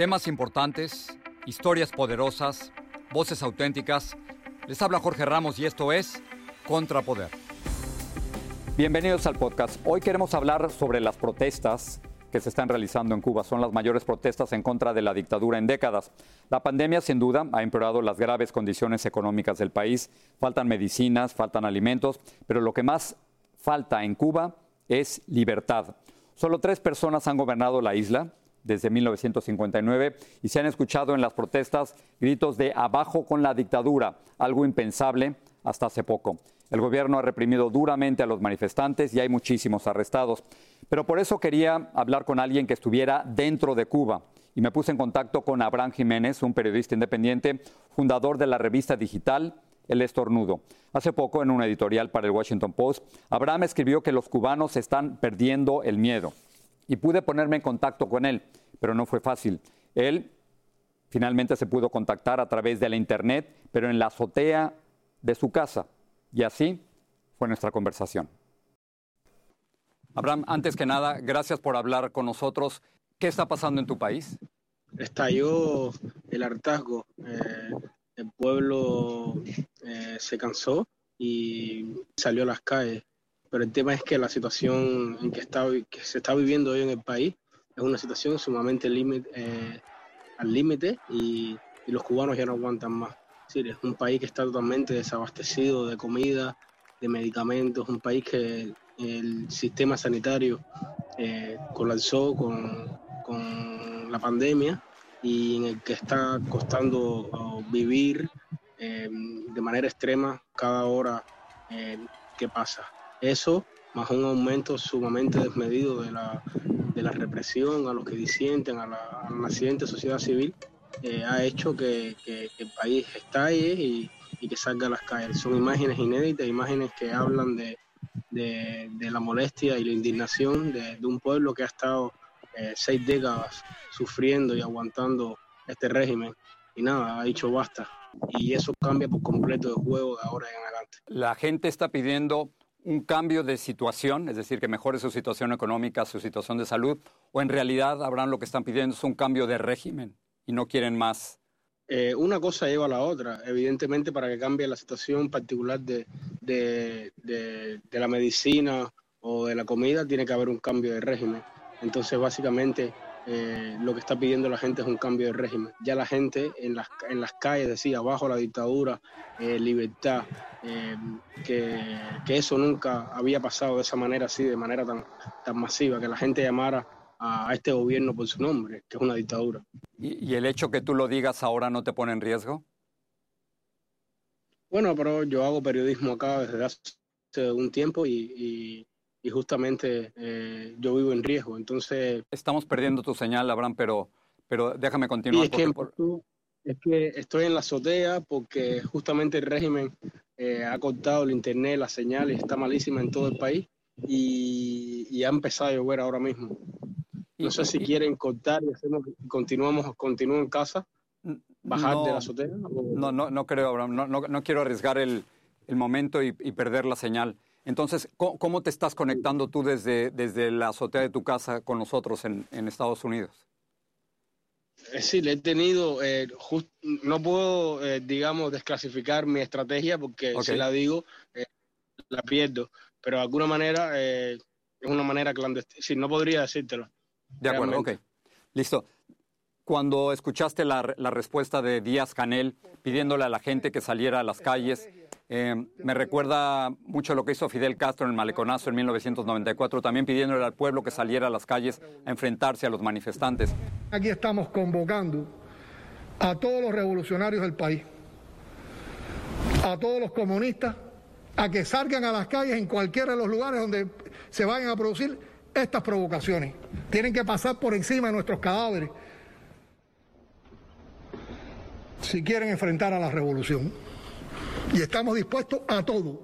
Temas importantes, historias poderosas, voces auténticas. Les habla Jorge Ramos y esto es Contrapoder. Bienvenidos al podcast. Hoy queremos hablar sobre las protestas que se están realizando en Cuba. Son las mayores protestas en contra de la dictadura en décadas. La pandemia, sin duda, ha empeorado las graves condiciones económicas del país. Faltan medicinas, faltan alimentos, pero lo que más falta en Cuba es libertad. Solo tres personas han gobernado la isla desde 1959 y se han escuchado en las protestas gritos de abajo con la dictadura, algo impensable hasta hace poco. El gobierno ha reprimido duramente a los manifestantes y hay muchísimos arrestados. Pero por eso quería hablar con alguien que estuviera dentro de Cuba. Y me puse en contacto con Abraham Jiménez, un periodista independiente, fundador de la revista digital El Estornudo. Hace poco, en un editorial para el Washington Post, Abraham escribió que los cubanos están perdiendo el miedo y pude ponerme en contacto con él, pero no fue fácil. Él finalmente se pudo contactar a través de la internet, pero en la azotea de su casa. Y así fue nuestra conversación. Abraham, antes que nada, gracias por hablar con nosotros. ¿Qué está pasando en tu país? Estalló el hartazgo. Eh, el pueblo eh, se cansó y salió a las calles pero el tema es que la situación en que, está, que se está viviendo hoy en el país es una situación sumamente eh, al límite y, los cubanos ya no aguantan más. Es, decir, es un país que está totalmente desabastecido de comida, de medicamentos, un país que el sistema sanitario eh, colapsó con, con, la pandemia y en el que está costando oh, vivir eh, de manera extrema cada hora que pasa. Eso, más un aumento sumamente desmedido de la, de la represión a los que disienten, a la, naciente sociedad civil, eh, ha hecho que, el país estalle y, que salga a las calles. Son imágenes inéditas, imágenes que hablan de, la molestia y la indignación de, un pueblo que ha estado eh, seis décadas sufriendo y aguantando este régimen. Y nada, ha dicho basta. Y eso cambia por completo el juego de ahora en adelante. La gente está pidiendo un cambio de situación, es decir, que mejore su situación económica, su situación de salud, o en realidad habrán lo que están pidiendo es un cambio de régimen y no quieren más? Eh, una cosa lleva a la otra. Evidentemente, para que cambie la situación particular de, de, la medicina o de la comida, tiene que haber un cambio de régimen. Entonces, básicamente, eh, lo que está pidiendo la gente es un cambio de régimen. Ya la gente en las, en las calles decía, bajo la dictadura, eh, libertad, eh, que, eso nunca había pasado de esa manera así, de manera tan, tan masiva, que la gente llamara a, este gobierno por su nombre, que es una dictadura. ¿Y, el hecho que tú lo digas ahora no te pone en riesgo? Bueno, pero yo hago periodismo acá desde hace un tiempo y y justamente eh, yo vivo en riesgo. Entonces... Estamos perdiendo tu señal, Abraham, pero, pero déjame continuar. es, que, estoy en la azotea porque justamente el régimen eh, ha cortado el internet, la señal está malísima en todo el país y, ha empezado a llover ahora mismo. No sé si quieren cortar y hacemos, continuamos, continúo en casa, bajar de la azotea. No, no, no creo, Abraham. No, no, no quiero arriesgar el, el momento y, y perder la señal. Entonces, ¿cómo, te estás conectando tú desde, desde la azotea de tu casa con nosotros en, Estados Unidos? Eh, sí, le he tenido, eh, no puedo, eh, digamos, desclasificar mi estrategia porque si la digo, la pierdo, pero de alguna manera es una manera clandestina, sí, no podría decírtelo. De acuerdo, ok. Listo. Cuando escuchaste la, la respuesta de Díaz Canel pidiéndole a la gente que saliera a las calles, eh, me recuerda mucho lo que hizo Fidel Castro en el Maleconazo en 1994, también pidiéndole al pueblo que saliera a las calles a enfrentarse a los manifestantes. Aquí estamos convocando a todos los revolucionarios del país, a todos los comunistas, a que salgan a las calles en cualquiera de los lugares donde se vayan a producir estas provocaciones. Tienen que pasar por encima de nuestros cadáveres si quieren enfrentar a la revolución y estamos dispuestos a todo.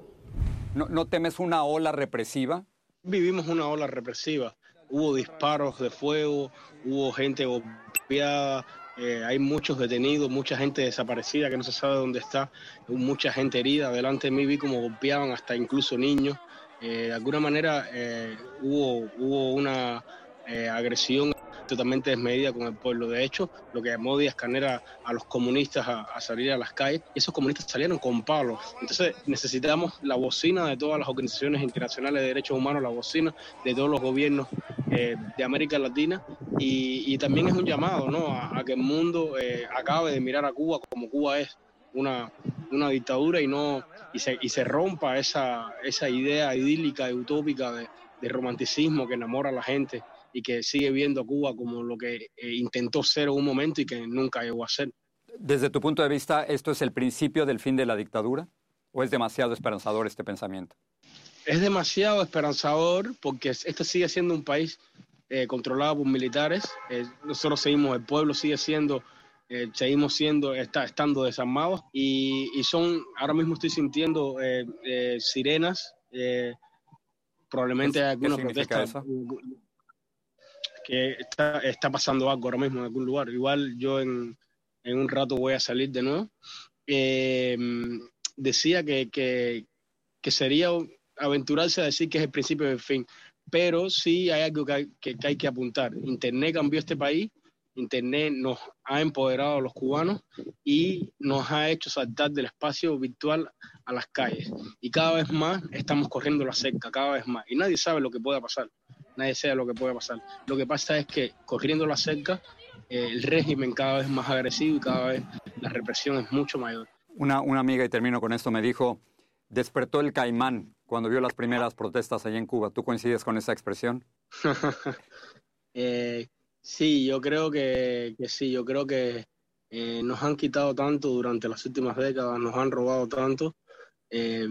¿No, temes una ola represiva? Vivimos una ola represiva. Hubo disparos de fuego, hubo gente golpeada, eh, hay muchos detenidos, mucha gente desaparecida que no se sabe dónde está, mucha gente herida. Delante de mí vi como golpeaban hasta incluso niños. Eh, de alguna manera eh, hubo, hubo una agresión totalmente desmedida con el pueblo. De hecho, lo que llamó Díaz Canera a los comunistas a, salir a las calles, esos comunistas salieron con palos. Entonces necesitamos la bocina de todas las organizaciones internacionales de derechos humanos, la bocina de todos los gobiernos eh, de América Latina y, también es un llamado ¿no? a, que el mundo eh, acabe de mirar a Cuba como Cuba es una, una dictadura y no y se, y se rompa esa, esa idea idílica y utópica de, de romanticismo que enamora a la gente y que sigue viendo a Cuba como lo que eh, intentó ser en un momento y que nunca llegó a ser. Desde tu punto de vista, ¿esto es el principio del fin de la dictadura o es demasiado esperanzador este pensamiento? Es demasiado esperanzador porque este sigue siendo un país eh, controlado por militares. Eh, nosotros seguimos, el pueblo sigue siendo, seguimos siendo, está, estando desarmados y, y, son, ahora mismo estoy sintiendo sirenas, probablemente alguna protesta que está, está pasando algo ahora mismo en algún lugar. Igual yo en, en un rato voy a salir de nuevo. Eh, decía que, que, que, sería aventurarse a decir que es el principio del fin, pero sí hay algo que hay que, hay que apuntar. Internet cambió este país, Internet nos ha empoderado a los cubanos y nos ha hecho saltar del espacio virtual a las calles. Y cada vez más estamos corriendo la cerca, cada vez más. Y nadie sabe lo que pueda pasar nadie sabe lo que puede pasar. Lo que pasa es que corriendo la cerca, eh, el régimen cada vez más agresivo y cada vez la represión es mucho mayor. Una, una amiga, y termino con esto, me dijo, despertó el caimán cuando vio las primeras protestas allá en Cuba. ¿Tú coincides con esa expresión? eh, sí, yo creo que, que, sí, yo creo que eh, nos han quitado tanto durante las últimas décadas, nos han robado tanto, eh,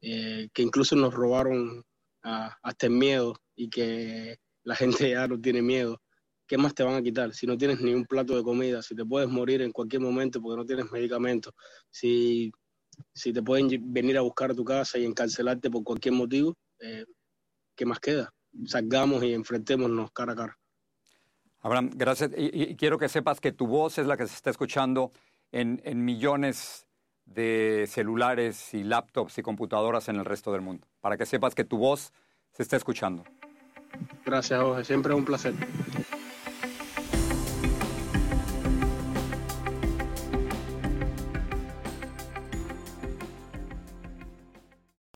eh, que incluso nos robaron hasta el miedo y que la gente ya no tiene miedo. ¿Qué más te van a quitar? Si no tienes ni un plato de comida, si te puedes morir en cualquier momento porque no tienes medicamentos, si, si te pueden venir a buscar a tu casa y encarcelarte por cualquier motivo, eh, ¿qué más queda? Salgamos y enfrentémonos cara a cara. Abraham, gracias. Y, quiero que sepas que tu voz es la que se está escuchando en, en millones de celulares y laptops y computadoras en el resto del mundo, para que sepas que tu voz se está escuchando. Gracias, Jorge. Siempre es un placer.